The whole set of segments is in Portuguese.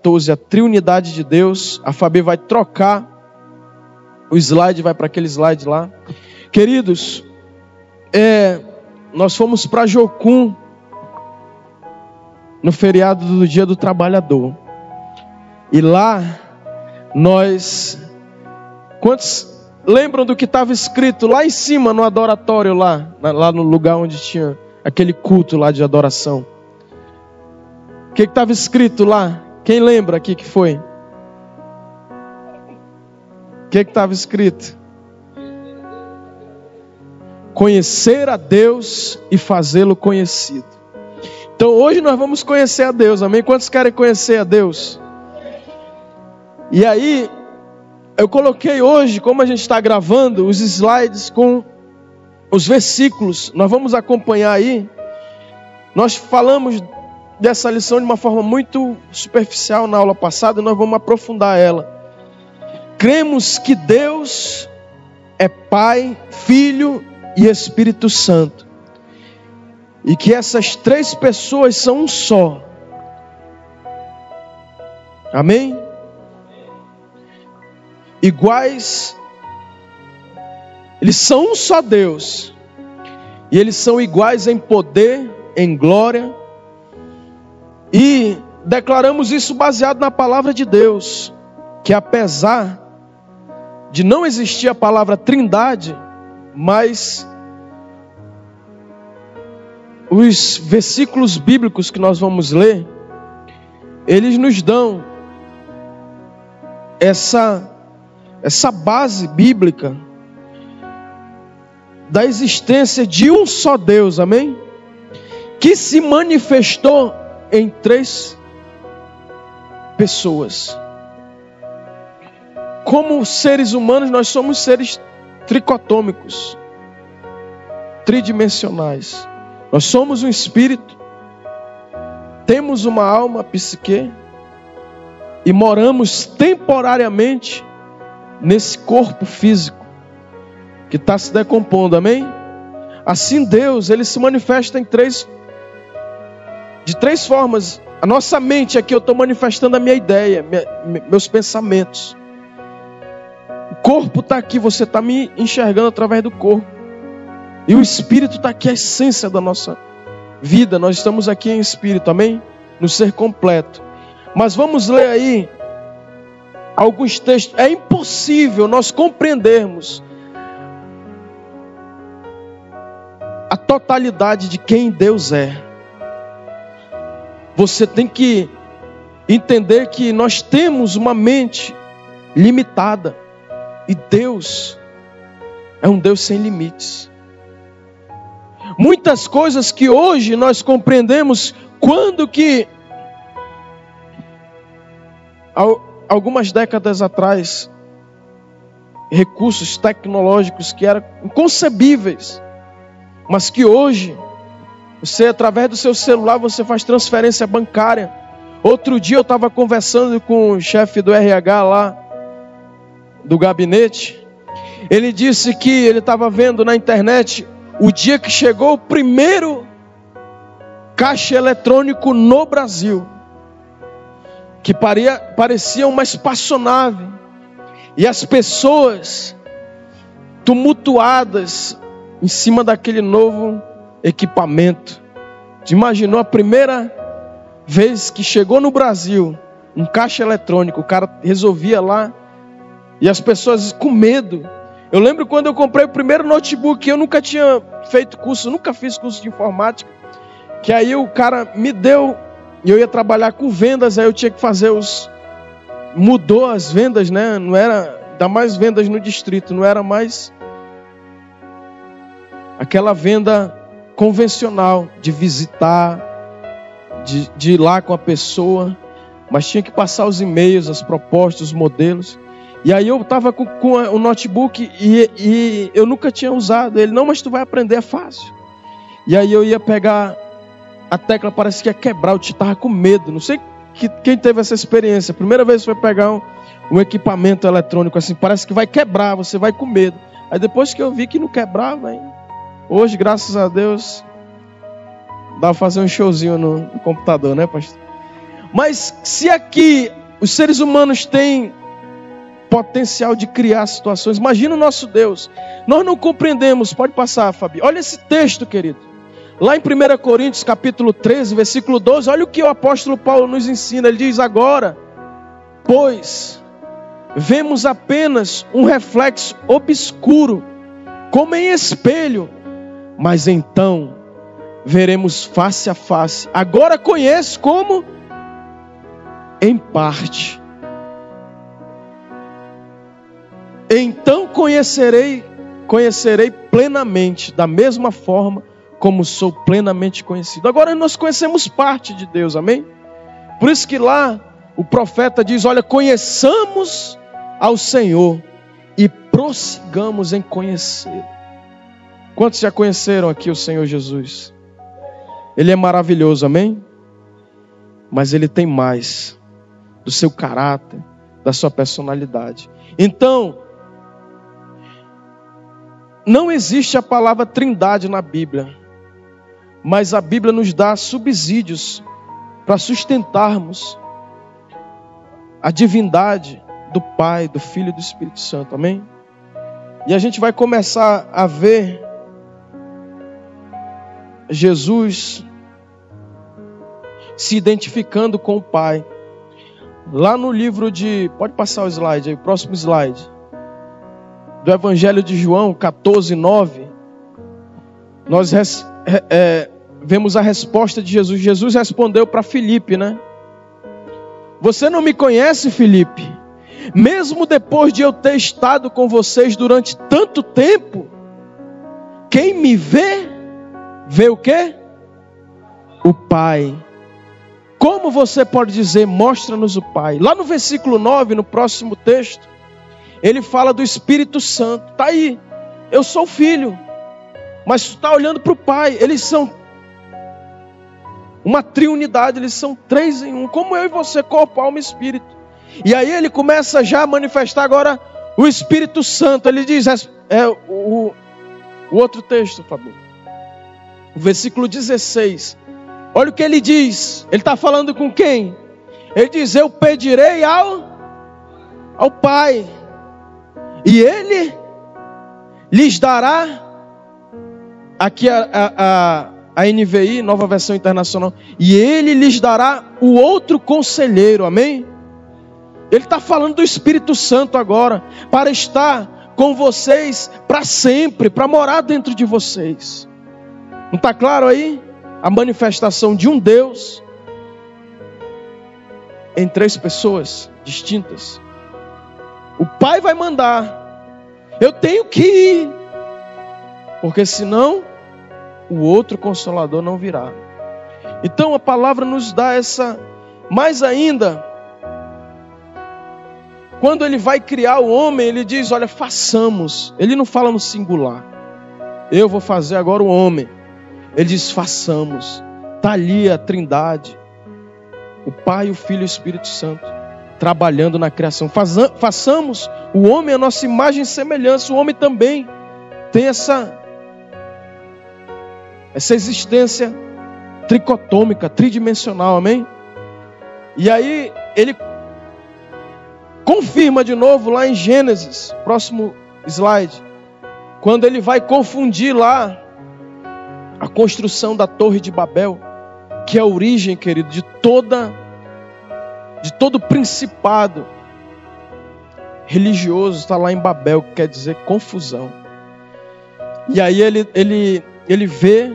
14, a triunidade de Deus. A Fabi vai trocar o slide, vai para aquele slide lá. Queridos, é, nós fomos para Jocum no feriado do Dia do Trabalhador. E lá nós quantos lembram do que estava escrito lá em cima no adoratório lá, lá no lugar onde tinha aquele culto lá de adoração? O que estava escrito lá? Quem lembra aqui que foi? O que estava escrito? Conhecer a Deus e fazê-lo conhecido. Então hoje nós vamos conhecer a Deus, amém? Quantos querem conhecer a Deus? E aí, eu coloquei hoje, como a gente está gravando, os slides com os versículos. Nós vamos acompanhar aí. Nós falamos dessa lição de uma forma muito superficial na aula passada, nós vamos aprofundar ela. Cremos que Deus é Pai, Filho e Espírito Santo. E que essas três pessoas são um só. Amém? Iguais, eles são um só Deus. E eles são iguais em poder, em glória e declaramos isso baseado na palavra de Deus, que apesar de não existir a palavra trindade, mas os versículos bíblicos que nós vamos ler, eles nos dão essa essa base bíblica da existência de um só Deus, amém? Que se manifestou em três pessoas. Como seres humanos, nós somos seres tricotômicos, tridimensionais. Nós somos um espírito, temos uma alma, psique, e moramos temporariamente nesse corpo físico que está se decompondo, amém? Assim Deus, ele se manifesta em três de três formas. A nossa mente aqui, eu estou manifestando a minha ideia, minha, meus pensamentos. O corpo está aqui, você está me enxergando através do corpo. E o espírito está aqui, a essência da nossa vida. Nós estamos aqui em espírito, amém? No ser completo. Mas vamos ler aí alguns textos. É impossível nós compreendermos a totalidade de quem Deus é você tem que entender que nós temos uma mente limitada e Deus é um Deus sem limites. Muitas coisas que hoje nós compreendemos quando que algumas décadas atrás recursos tecnológicos que eram inconcebíveis, mas que hoje você, através do seu celular, você faz transferência bancária. Outro dia eu estava conversando com o chefe do RH lá, do gabinete. Ele disse que ele estava vendo na internet o dia que chegou o primeiro caixa eletrônico no Brasil. Que paria, parecia uma espaçonave. E as pessoas tumultuadas em cima daquele novo equipamento. Te imaginou a primeira vez que chegou no Brasil um caixa eletrônico, o cara resolvia lá e as pessoas com medo. Eu lembro quando eu comprei o primeiro notebook, eu nunca tinha feito curso, nunca fiz curso de informática, que aí o cara me deu e eu ia trabalhar com vendas, aí eu tinha que fazer os mudou as vendas, né? Não era dá mais vendas no distrito, não era mais aquela venda convencional de visitar, de, de ir lá com a pessoa, mas tinha que passar os e-mails, as propostas, os modelos. E aí eu estava com, com o notebook e, e, eu nunca tinha usado ele. Não, mas tu vai aprender, é fácil. E aí eu ia pegar a tecla, parece que ia quebrar, eu estava com medo. Não sei que, quem teve essa experiência. primeira vez foi pegar um, um equipamento eletrônico assim, parece que vai quebrar, você vai com medo. Aí depois que eu vi que não quebrava, hein? Hoje, graças a Deus, dá para fazer um showzinho no, no computador, né, pastor? Mas se aqui os seres humanos têm potencial de criar situações, imagina o nosso Deus. Nós não compreendemos, pode passar, Fabi. Olha esse texto, querido. Lá em 1 Coríntios, capítulo 13, versículo 12, olha o que o apóstolo Paulo nos ensina. Ele diz: Agora, pois, vemos apenas um reflexo obscuro, como em espelho, mas então veremos face a face. Agora conheço como em parte. Então conhecerei, conhecerei plenamente, da mesma forma como sou plenamente conhecido. Agora nós conhecemos parte de Deus, amém? Por isso que lá o profeta diz: Olha, conheçamos ao Senhor e prossigamos em conhecê-lo. Quantos já conheceram aqui o Senhor Jesus? Ele é maravilhoso, amém? Mas ele tem mais do seu caráter, da sua personalidade. Então, não existe a palavra trindade na Bíblia, mas a Bíblia nos dá subsídios para sustentarmos a divindade do Pai, do Filho e do Espírito Santo, amém? E a gente vai começar a ver Jesus se identificando com o Pai. Lá no livro de. Pode passar o slide aí, o próximo slide. Do Evangelho de João 14, 9. Nós res, é, vemos a resposta de Jesus. Jesus respondeu para Filipe, né? Você não me conhece, Filipe? Mesmo depois de eu ter estado com vocês durante tanto tempo, quem me vê, vê o quê? O Pai. Como você pode dizer, mostra-nos o Pai? Lá no versículo 9, no próximo texto, ele fala do Espírito Santo. Está aí, eu sou filho, mas está olhando para o Pai. Eles são uma triunidade, eles são três em um, como eu e você, corpo, alma e espírito. E aí ele começa já a manifestar agora o Espírito Santo. Ele diz, é, o, o outro texto, favor. O versículo 16. Olha o que ele diz. Ele está falando com quem? Ele diz: Eu pedirei ao, ao Pai, e Ele lhes dará. Aqui a, a, a NVI, nova versão internacional. E Ele lhes dará o outro conselheiro, amém? Ele está falando do Espírito Santo agora, para estar com vocês para sempre, para morar dentro de vocês. Não está claro aí? a manifestação de um Deus em três pessoas distintas. O Pai vai mandar, eu tenho que ir, porque senão o outro consolador não virá. Então a palavra nos dá essa, mais ainda, quando ele vai criar o homem, ele diz: Olha, façamos. Ele não fala no singular. Eu vou fazer agora o homem. Ele diz: façamos. Está ali a trindade, o Pai, o Filho e o Espírito Santo, trabalhando na criação. façamos o homem a nossa imagem e semelhança. O homem também tem essa, essa existência tricotômica, tridimensional, amém? E aí ele confirma de novo lá em Gênesis, próximo slide, quando ele vai confundir lá a construção da Torre de Babel, que é a origem, querido, de toda de todo principado religioso está lá em Babel, que quer dizer confusão. E aí ele ele ele vê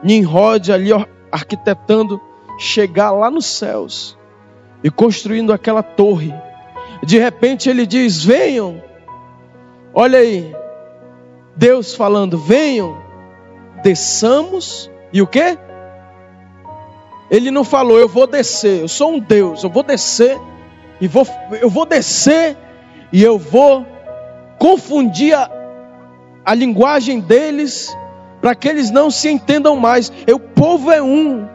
Nimrod ali arquitetando chegar lá nos céus e construindo aquela torre. De repente ele diz: "Venham". Olha aí. Deus falando: "Venham" desçamos e o que? Ele não falou, eu vou descer, eu sou um Deus, eu vou descer e vou, eu vou descer e eu vou confundir a, a linguagem deles para que eles não se entendam mais. o povo é um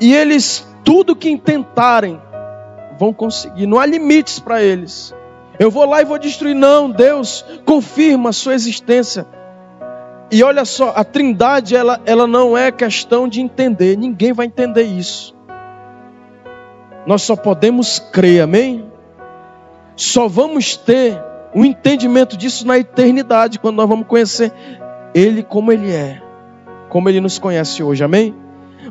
e eles tudo que intentarem vão conseguir. Não há limites para eles. Eu vou lá e vou destruir. Não, Deus confirma a sua existência. E olha só, a trindade ela, ela não é questão de entender, ninguém vai entender isso. Nós só podemos crer, amém? Só vamos ter o um entendimento disso na eternidade, quando nós vamos conhecer Ele como Ele é, como Ele nos conhece hoje, amém?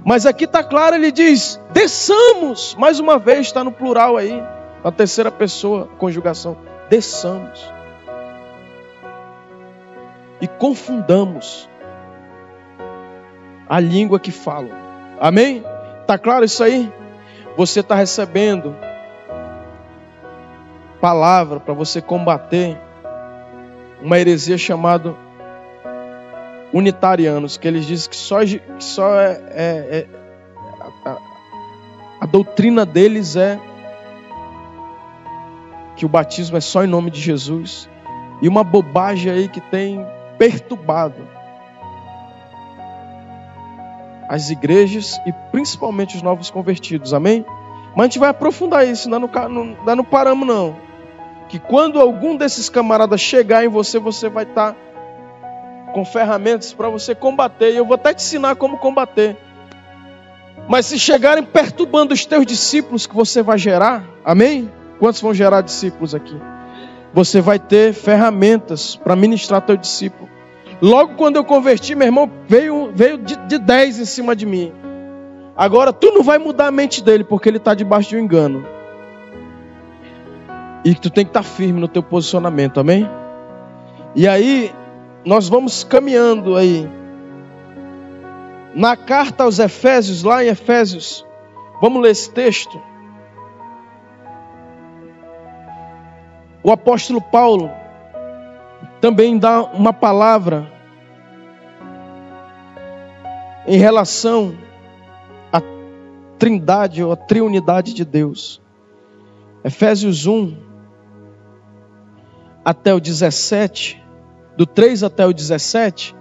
Mas aqui está claro, ele diz: desçamos, mais uma vez, está no plural aí, na terceira pessoa, conjugação, desçamos. E confundamos a língua que falam, amém? Está claro isso aí? Você está recebendo palavra para você combater uma heresia chamada unitarianos, que eles dizem que só, que só é, é, é a, a doutrina deles é que o batismo é só em nome de Jesus. E uma bobagem aí que tem perturbado as igrejas e principalmente os novos convertidos, amém? Mas a gente vai aprofundar isso, não, não, não paramos não. Que quando algum desses camaradas chegar em você, você vai estar tá com ferramentas para você combater. E eu vou até te ensinar como combater. Mas se chegarem perturbando os teus discípulos que você vai gerar, amém? Quantos vão gerar discípulos aqui? Você vai ter ferramentas para ministrar teu discípulo. Logo quando eu converti, meu irmão, veio, veio de, de 10 em cima de mim. Agora, tu não vai mudar a mente dele, porque ele está debaixo de um engano. E tu tem que estar tá firme no teu posicionamento, amém? E aí, nós vamos caminhando aí. Na carta aos Efésios, lá em Efésios, vamos ler esse texto. O apóstolo Paulo também dá uma palavra em relação à trindade ou à triunidade de Deus. Efésios 1 até o 17 do 3 até o 17,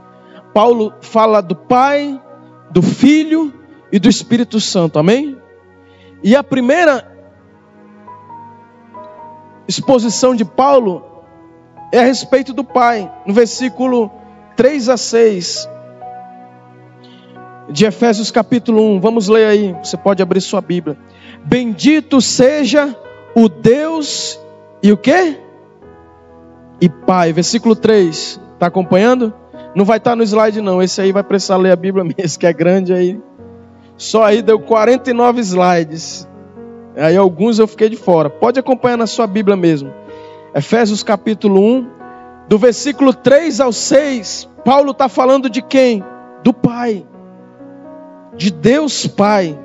Paulo fala do Pai, do Filho e do Espírito Santo, amém? E a primeira exposição de Paulo é a respeito do Pai, no versículo 3 a 6 de Efésios capítulo 1. Vamos ler aí, você pode abrir sua Bíblia. Bendito seja o Deus e o que? e Pai. Versículo 3. Está acompanhando? Não vai estar tá no slide, não. Esse aí vai precisar ler a Bíblia mesmo, que é grande aí. Só aí deu 49 slides. Aí alguns eu fiquei de fora. Pode acompanhar na sua Bíblia mesmo. Efésios capítulo 1, do versículo 3 ao 6. Paulo está falando de quem? Do Pai. De Deus Pai.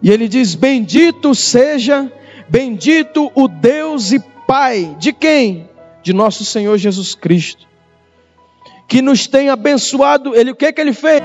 E ele diz: Bendito seja, bendito o Deus e Pai de quem? De nosso Senhor Jesus Cristo. Que nos tem abençoado. Ele o que que ele fez?